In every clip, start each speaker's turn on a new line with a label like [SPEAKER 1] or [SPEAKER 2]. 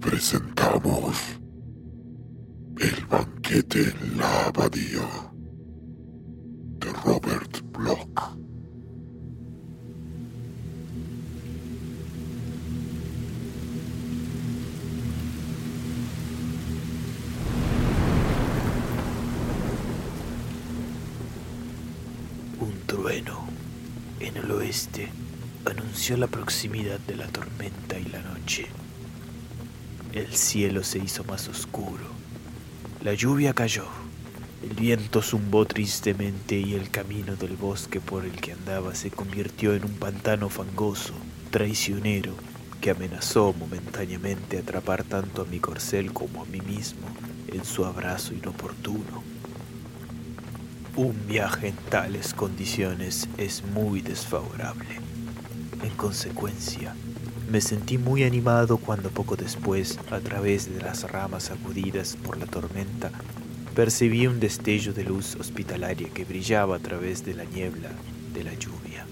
[SPEAKER 1] Presentamos El banquete en la abadía de Robert Bloch.
[SPEAKER 2] Un trueno en el oeste anunció la proximidad de la tormenta y la noche. El cielo se hizo más oscuro. La lluvia cayó. El viento zumbó tristemente y el camino del bosque por el que andaba se convirtió en un pantano fangoso, traicionero, que amenazó momentáneamente atrapar tanto a mi corcel como a mí mismo en su abrazo inoportuno. Un viaje en tales condiciones es muy desfavorable. En consecuencia, me sentí muy animado cuando poco después, a través de las ramas sacudidas por la tormenta, percibí un destello de luz hospitalaria que brillaba a través de la niebla de la lluvia.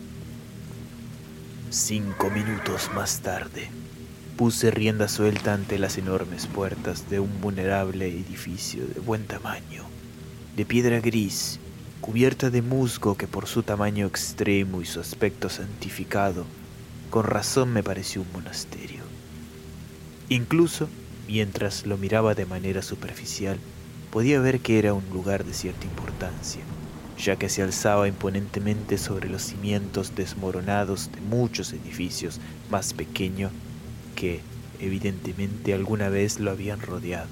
[SPEAKER 2] Cinco minutos más tarde, puse rienda suelta ante las enormes puertas de un vulnerable edificio de buen tamaño, de piedra gris, cubierta de musgo que por su tamaño extremo y su aspecto santificado, con razón me pareció un monasterio. Incluso, mientras lo miraba de manera superficial, podía ver que era un lugar de cierta importancia, ya que se alzaba imponentemente sobre los cimientos desmoronados de muchos edificios más pequeños que, evidentemente, alguna vez lo habían rodeado.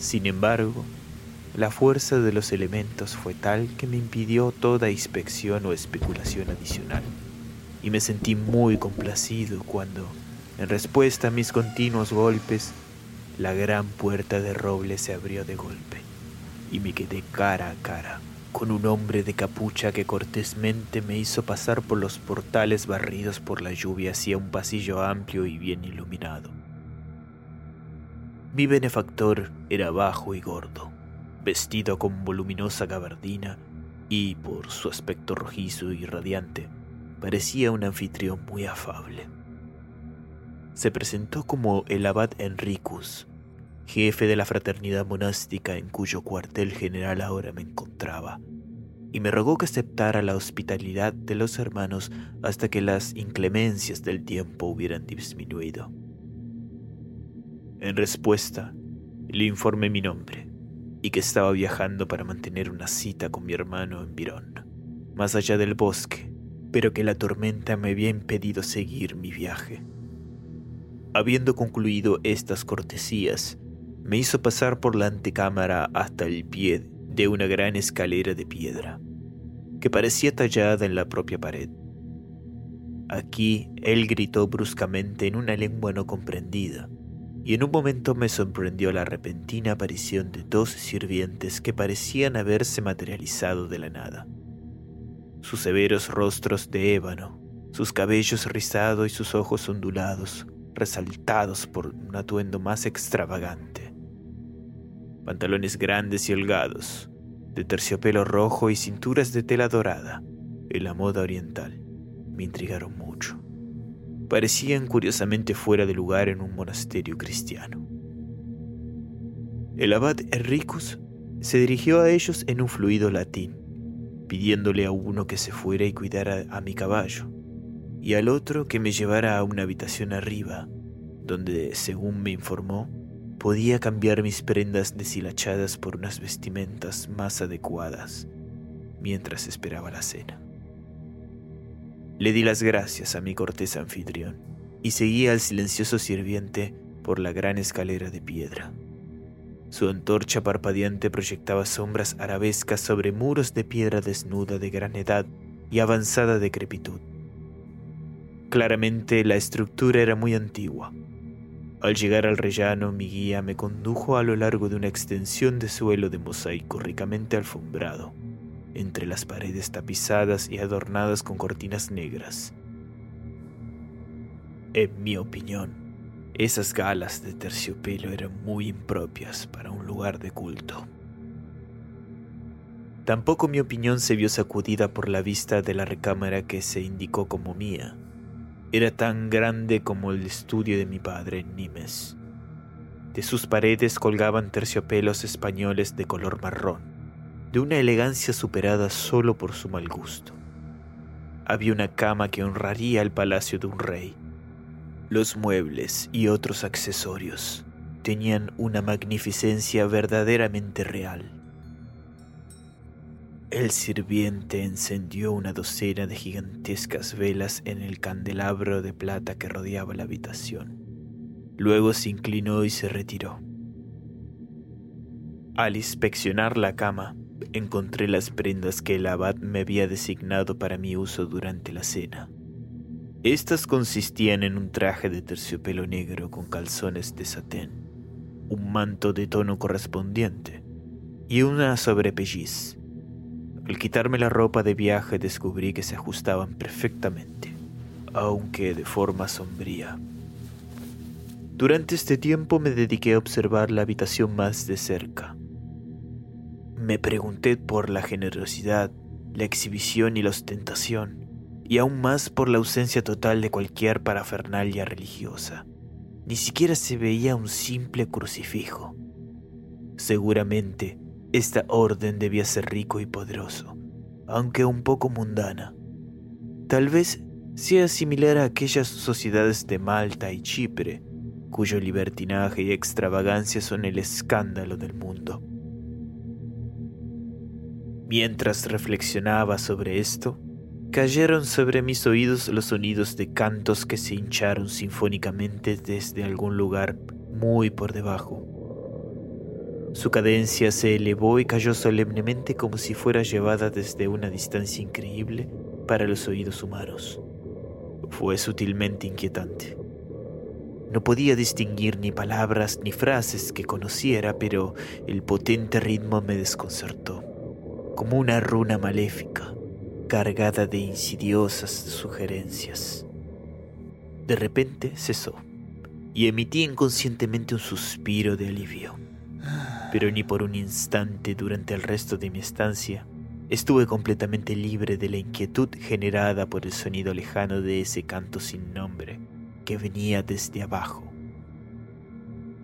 [SPEAKER 2] Sin embargo, la fuerza de los elementos fue tal que me impidió toda inspección o especulación adicional, y me sentí muy complacido cuando, en respuesta a mis continuos golpes, la gran puerta de roble se abrió de golpe, y me quedé cara a cara con un hombre de capucha que cortésmente me hizo pasar por los portales barridos por la lluvia hacia un pasillo amplio y bien iluminado. Mi benefactor era bajo y gordo, vestido con voluminosa gabardina y, por su aspecto rojizo y radiante, parecía un anfitrión muy afable. Se presentó como el abad Enricus, jefe de la fraternidad monástica en cuyo cuartel general ahora me encontraba, y me rogó que aceptara la hospitalidad de los hermanos hasta que las inclemencias del tiempo hubieran disminuido. En respuesta, le informé mi nombre y que estaba viajando para mantener una cita con mi hermano en Virón, más allá del bosque, pero que la tormenta me había impedido seguir mi viaje. Habiendo concluido estas cortesías, me hizo pasar por la antecámara hasta el pie de una gran escalera de piedra, que parecía tallada en la propia pared. Aquí él gritó bruscamente en una lengua no comprendida, y en un momento me sorprendió la repentina aparición de dos sirvientes que parecían haberse materializado de la nada. Sus severos rostros de ébano, sus cabellos rizados y sus ojos ondulados, resaltados por un atuendo más extravagante. Pantalones grandes y holgados, de terciopelo rojo y cinturas de tela dorada, en la moda oriental, me intrigaron mucho. parecían curiosamente fuera de lugar en un monasterio cristiano. El abad Enricus se dirigió a ellos en un fluido latín, pidiéndole a uno que se fuera y cuidara a mi caballo, y al otro que me llevara a una habitación arriba, donde, según me informó, podía cambiar mis prendas deshilachadas por unas vestimentas más adecuadas, mientras esperaba la cena. Le di las gracias a mi cortés anfitrión y seguí al silencioso sirviente por la gran escalera de piedra. Su antorcha parpadeante proyectaba sombras arabescas sobre muros de piedra desnuda de gran edad y avanzada decrepitud. Claramente la estructura era muy antigua. Al llegar al rellano, mi guía me condujo a lo largo de una extensión de suelo de mosaico ricamente alfombrado entre las paredes tapizadas y adornadas con cortinas negras. En mi opinión, esas galas de terciopelo eran muy impropias para un lugar de culto. Tampoco mi opinión se vio sacudida por la vista de la recámara que se indicó como mía. Era tan grande como el estudio de mi padre en Nimes. De sus paredes colgaban terciopelos españoles de color marrón de una elegancia superada solo por su mal gusto. Había una cama que honraría el palacio de un rey. Los muebles y otros accesorios tenían una magnificencia verdaderamente real. El sirviente encendió una docena de gigantescas velas en el candelabro de plata que rodeaba la habitación. Luego se inclinó y se retiró. Al inspeccionar la cama, encontré las prendas que el abad me había designado para mi uso durante la cena. Estas consistían en un traje de terciopelo negro con calzones de satén, un manto de tono correspondiente y una sobrepelliz. Al quitarme la ropa de viaje descubrí que se ajustaban perfectamente, aunque de forma sombría. Durante este tiempo me dediqué a observar la habitación más de cerca. Me pregunté por la generosidad, la exhibición y la ostentación, y aún más por la ausencia total de cualquier parafernalia religiosa. Ni siquiera se veía un simple crucifijo. Seguramente, esta orden debía ser rico y poderoso, aunque un poco mundana. Tal vez sea similar a aquellas sociedades de Malta y Chipre, cuyo libertinaje y extravagancia son el escándalo del mundo. Mientras reflexionaba sobre esto, cayeron sobre mis oídos los sonidos de cantos que se hincharon sinfónicamente desde algún lugar muy por debajo. Su cadencia se elevó y cayó solemnemente como si fuera llevada desde una distancia increíble para los oídos humanos. Fue sutilmente inquietante. No podía distinguir ni palabras ni frases que conociera, pero el potente ritmo me desconcertó como una runa maléfica cargada de insidiosas sugerencias. De repente cesó y emití inconscientemente un suspiro de alivio. Pero ni por un instante durante el resto de mi estancia estuve completamente libre de la inquietud generada por el sonido lejano de ese canto sin nombre que venía desde abajo.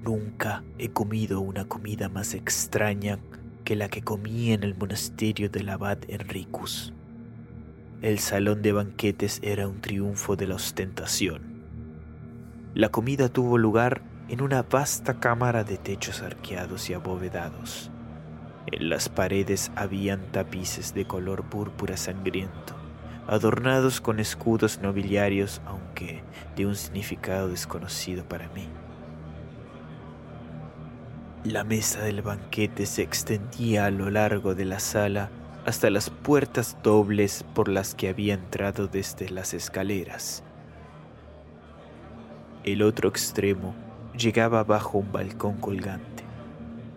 [SPEAKER 2] Nunca he comido una comida más extraña que la que comí en el monasterio del abad Enricus. El salón de banquetes era un triunfo de la ostentación. La comida tuvo lugar en una vasta cámara de techos arqueados y abovedados. En las paredes habían tapices de color púrpura sangriento, adornados con escudos nobiliarios, aunque de un significado desconocido para mí. La mesa del banquete se extendía a lo largo de la sala hasta las puertas dobles por las que había entrado desde las escaleras. El otro extremo llegaba bajo un balcón colgante,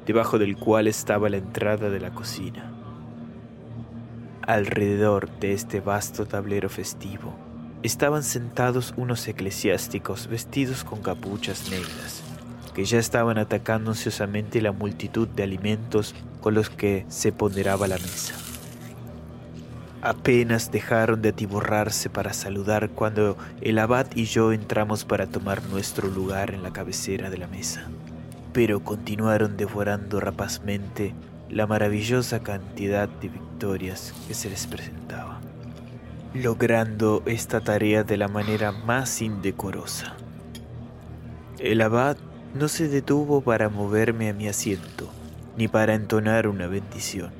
[SPEAKER 2] debajo del cual estaba la entrada de la cocina. Alrededor de este vasto tablero festivo estaban sentados unos eclesiásticos vestidos con capuchas negras que ya estaban atacando ansiosamente la multitud de alimentos con los que se ponderaba la mesa. Apenas dejaron de atiborrarse para saludar cuando el abad y yo entramos para tomar nuestro lugar en la cabecera de la mesa. Pero continuaron devorando rapazmente la maravillosa cantidad de victorias que se les presentaba, logrando esta tarea de la manera más indecorosa. El abad no se detuvo para moverme a mi asiento, ni para entonar una bendición,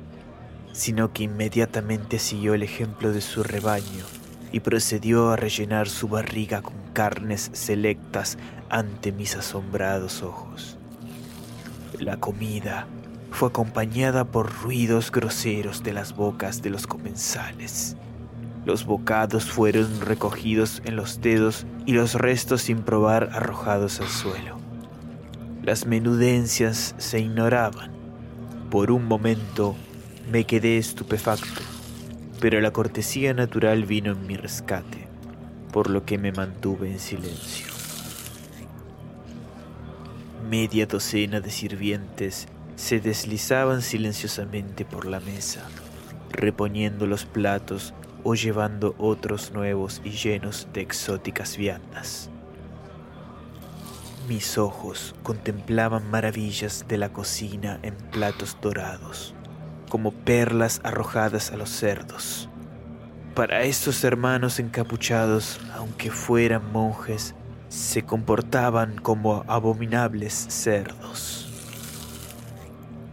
[SPEAKER 2] sino que inmediatamente siguió el ejemplo de su rebaño y procedió a rellenar su barriga con carnes selectas ante mis asombrados ojos. La comida fue acompañada por ruidos groseros de las bocas de los comensales. Los bocados fueron recogidos en los dedos y los restos sin probar arrojados al suelo. Las menudencias se ignoraban. Por un momento me quedé estupefacto, pero la cortesía natural vino en mi rescate, por lo que me mantuve en silencio. Media docena de sirvientes se deslizaban silenciosamente por la mesa, reponiendo los platos o llevando otros nuevos y llenos de exóticas viandas. Mis ojos contemplaban maravillas de la cocina en platos dorados, como perlas arrojadas a los cerdos. Para estos hermanos encapuchados, aunque fueran monjes, se comportaban como abominables cerdos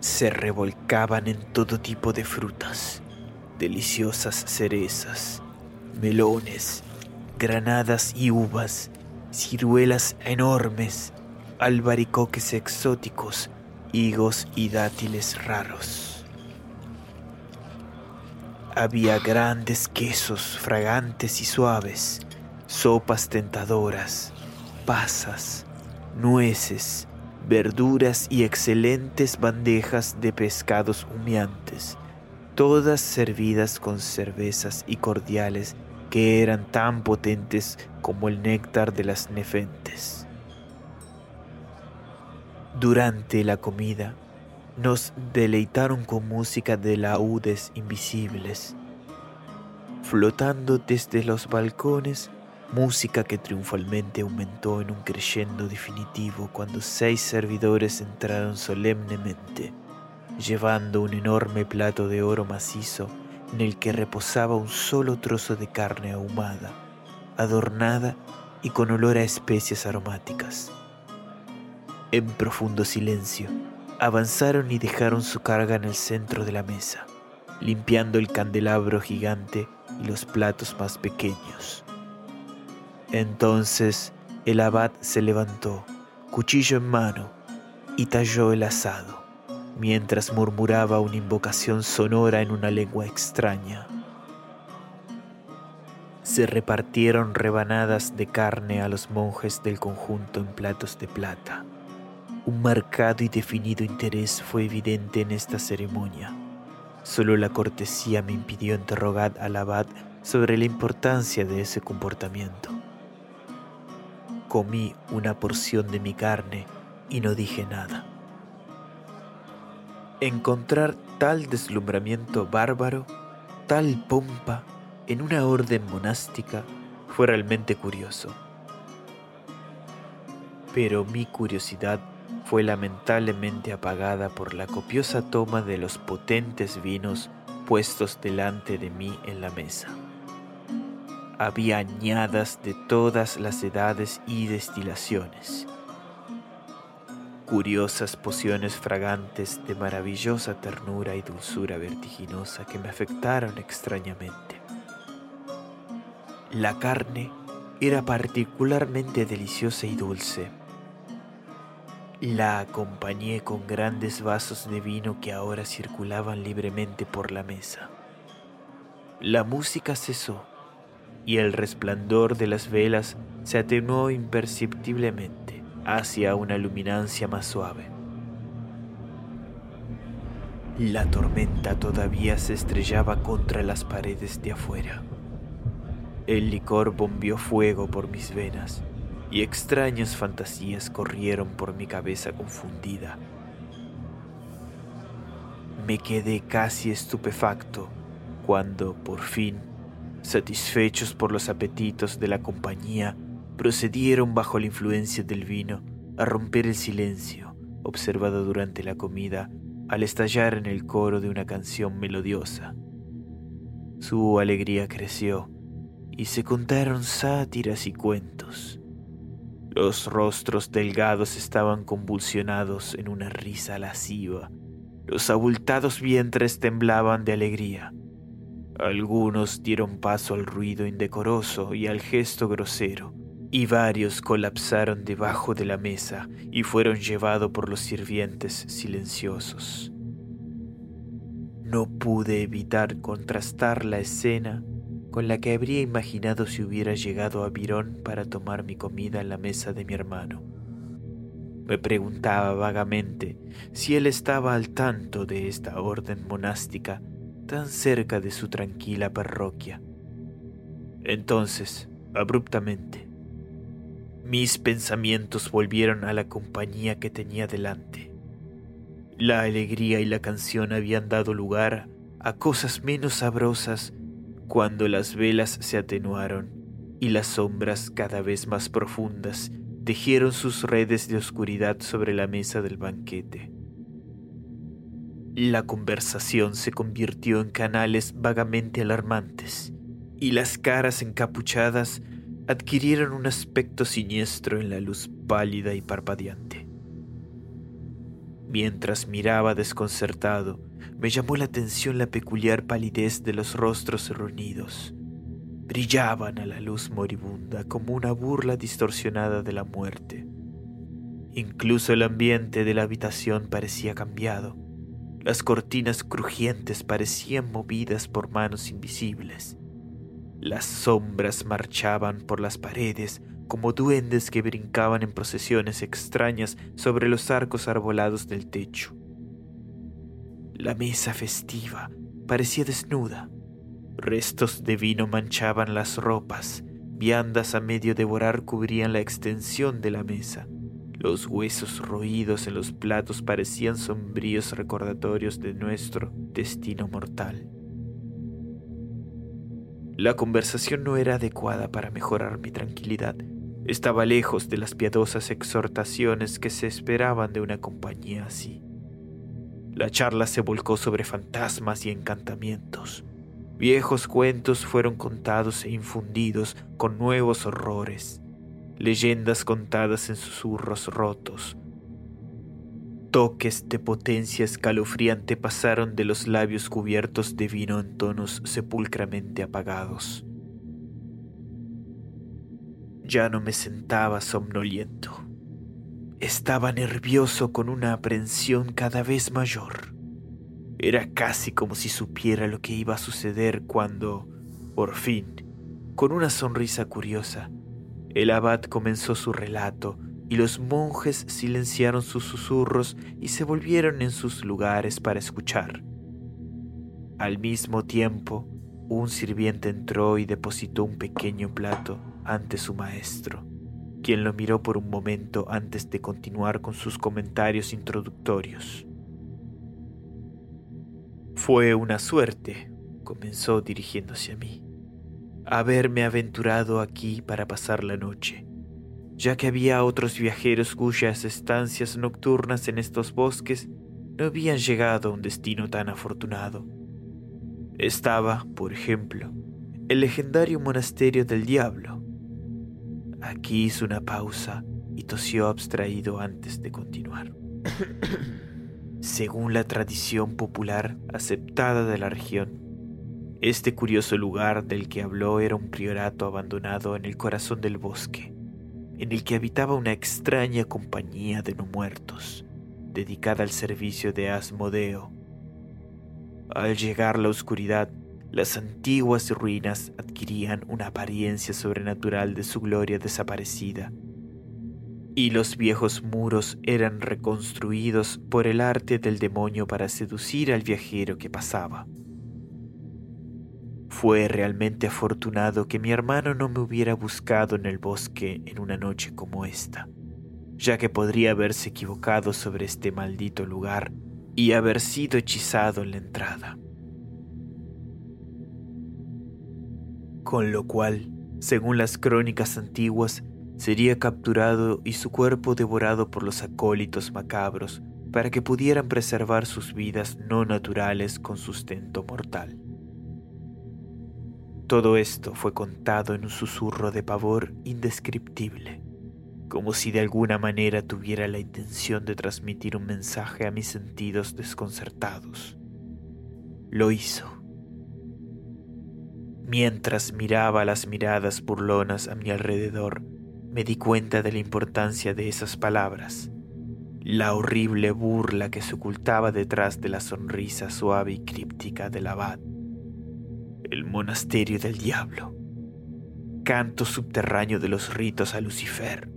[SPEAKER 2] se revolcaban en todo tipo de frutas, deliciosas cerezas, melones, granadas y uvas, ciruelas enormes, albaricoques exóticos, higos y dátiles raros. Había grandes quesos fragantes y suaves, sopas tentadoras, pasas, nueces, verduras y excelentes bandejas de pescados humeantes, todas servidas con cervezas y cordiales que eran tan potentes como el néctar de las nefentes. Durante la comida, nos deleitaron con música de laúdes invisibles. Flotando desde los balcones música que triunfalmente aumentó en un crescendo definitivo cuando seis servidores entraron solemnemente, llevando un enorme plato de oro macizo en el que reposaba un solo trozo de carne ahumada, adornada y con olor a especias aromáticas. En profundo silencio, avanzaron y dejaron su carga en el centro de la mesa, limpiando el candelabro gigante y los platos más pequeños. Entonces el abad se levantó, cuchillo en mano, y talló el asado, mientras murmuraba una invocación sonora en una lengua extraña. Se repartieron rebanadas de carne a los monjes del conjunto en platos de plata. Un marcado y definido interés fue evidente en esta ceremonia. Solo la cortesía me impidió interrogar al abad sobre la importancia de ese comportamiento. Comí una porción de mi carne y no dije nada. Encontrar tal deslumbramiento bárbaro, tal pompa en una orden monástica fue realmente curioso. Pero mi curiosidad fue lamentablemente apagada por la copiosa toma de los potentes vinos puestos delante de mí en la mesa había añadas de todas las edades y destilaciones. Curiosas pociones fragantes de maravillosa ternura y dulzura vertiginosa que me afectaron extrañamente. La carne era particularmente deliciosa y dulce. La acompañé con grandes vasos de vino que ahora circulaban libremente por la mesa. La música cesó y el resplandor de las velas se atenuó imperceptiblemente hacia una luminancia más suave. La tormenta todavía se estrellaba contra las paredes de afuera. El licor bombió fuego por mis venas y extrañas fantasías corrieron por mi cabeza confundida. Me quedé casi estupefacto cuando, por fin, satisfechos por los apetitos de la compañía, procedieron bajo la influencia del vino a romper el silencio observado durante la comida al estallar en el coro de una canción melodiosa. Su alegría creció y se contaron sátiras y cuentos. Los rostros delgados estaban convulsionados en una risa lasciva. Los abultados vientres temblaban de alegría. Algunos dieron paso al ruido indecoroso y al gesto grosero, y varios colapsaron debajo de la mesa y fueron llevados por los sirvientes silenciosos. No pude evitar contrastar la escena con la que habría imaginado si hubiera llegado a Virón para tomar mi comida en la mesa de mi hermano. Me preguntaba vagamente si él estaba al tanto de esta orden monástica tan cerca de su tranquila parroquia. Entonces, abruptamente, mis pensamientos volvieron a la compañía que tenía delante. La alegría y la canción habían dado lugar a cosas menos sabrosas cuando las velas se atenuaron y las sombras cada vez más profundas tejieron sus redes de oscuridad sobre la mesa del banquete. La conversación se convirtió en canales vagamente alarmantes y las caras encapuchadas adquirieron un aspecto siniestro en la luz pálida y parpadeante. Mientras miraba desconcertado, me llamó la atención la peculiar palidez de los rostros reunidos. Brillaban a la luz moribunda como una burla distorsionada de la muerte. Incluso el ambiente de la habitación parecía cambiado. Las cortinas crujientes parecían movidas por manos invisibles. Las sombras marchaban por las paredes como duendes que brincaban en procesiones extrañas sobre los arcos arbolados del techo. La mesa festiva parecía desnuda. Restos de vino manchaban las ropas, viandas a medio devorar cubrían la extensión de la mesa. Los huesos roídos en los platos parecían sombríos recordatorios de nuestro destino mortal. La conversación no era adecuada para mejorar mi tranquilidad. Estaba lejos de las piadosas exhortaciones que se esperaban de una compañía así. La charla se volcó sobre fantasmas y encantamientos. Viejos cuentos fueron contados e infundidos con nuevos horrores, leyendas contadas en susurros rotos. Toques de potencia escalofriante pasaron de los labios cubiertos de vino en tonos sepulcramente apagados. Ya no me sentaba somnoliento. Estaba nervioso con una aprensión cada vez mayor. Era casi como si supiera lo que iba a suceder cuando, por fin, con una sonrisa curiosa, el abad comenzó su relato y los monjes silenciaron sus susurros y se volvieron en sus lugares para escuchar. Al mismo tiempo, un sirviente entró y depositó un pequeño plato ante su maestro, quien lo miró por un momento antes de continuar con sus comentarios introductorios. Fue una suerte, comenzó dirigiéndose a mí, haberme aventurado aquí para pasar la noche, ya que había otros viajeros cuyas estancias nocturnas en estos bosques no habían llegado a un destino tan afortunado. Estaba, por ejemplo, el legendario monasterio del diablo, Aquí hizo una pausa y tosió abstraído antes de continuar. Según la tradición popular aceptada de la región, este curioso lugar del que habló era un priorato abandonado en el corazón del bosque, en el que habitaba una extraña compañía de no muertos, dedicada al servicio de Asmodeo. Al llegar la oscuridad, las antiguas ruinas adquirían una apariencia sobrenatural de su gloria desaparecida, y los viejos muros eran reconstruidos por el arte del demonio para seducir al viajero que pasaba. Fue realmente afortunado que mi hermano no me hubiera buscado en el bosque en una noche como esta, ya que podría haberse equivocado sobre este maldito lugar y haber sido hechizado en la entrada. Con lo cual, según las crónicas antiguas, sería capturado y su cuerpo devorado por los acólitos macabros para que pudieran preservar sus vidas no naturales con sustento mortal. Todo esto fue contado en un susurro de pavor indescriptible, como si de alguna manera tuviera la intención de transmitir un mensaje a mis sentidos desconcertados. Lo hizo. Mientras miraba las miradas burlonas a mi alrededor, me di cuenta de la importancia de esas palabras, la horrible burla que se ocultaba detrás de la sonrisa suave y críptica del abad. El monasterio del diablo, canto subterráneo de los ritos a Lucifer,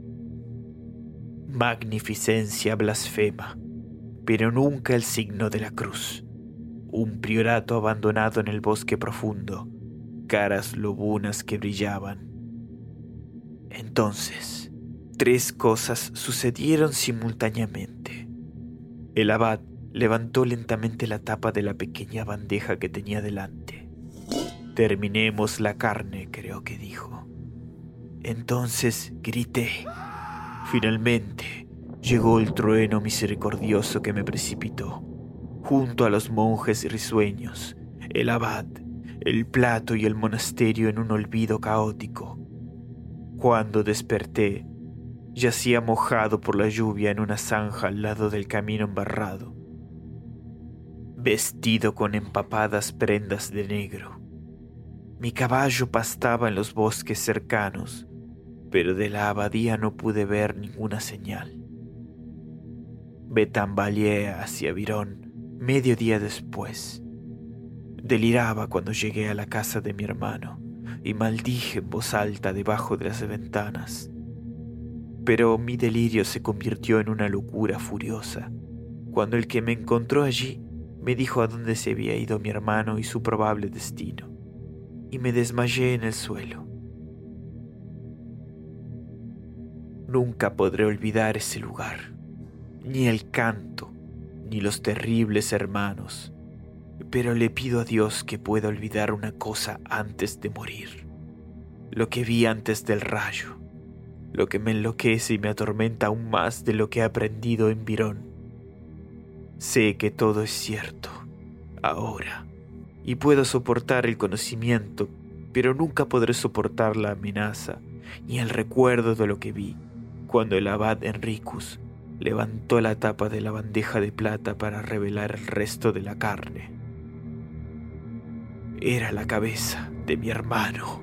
[SPEAKER 2] magnificencia blasfema, pero nunca el signo de la cruz, un priorato abandonado en el bosque profundo, caras lobunas que brillaban. Entonces, tres cosas sucedieron simultáneamente. El abad levantó lentamente la tapa de la pequeña bandeja que tenía delante Terminemos la carne, creo que dijo. Entonces grité. Finalmente llegó el trueno misericordioso que me precipitó, junto a los monjes risueños, el abad, el plato y el monasterio en un olvido caótico. Cuando desperté, yacía mojado por la lluvia en una zanja al lado del camino embarrado, vestido con empapadas prendas de negro. Mi caballo pastaba en los bosques cercanos, pero de la abadía no pude ver ninguna señal. Me tambaleé hacia Virón medio día después. Deliraba cuando llegué a la casa de mi hermano y maldije en voz alta debajo de las ventanas. Pero mi delirio se convirtió en una locura furiosa cuando el que me encontró allí me dijo a dónde se había ido mi hermano y su probable destino y me desmayé en el suelo. Nunca podré olvidar ese lugar, ni el canto, ni los terribles hermanos, pero le pido a Dios que pueda olvidar una cosa antes de morir, lo que vi antes del rayo, lo que me enloquece y me atormenta aún más de lo que he aprendido en Virón. Sé que todo es cierto, ahora y puedo soportar el conocimiento, pero nunca podré soportar la amenaza ni el recuerdo de lo que vi cuando el abad Enricus levantó la tapa de la bandeja de plata para revelar el resto de la carne. Era la cabeza de mi hermano.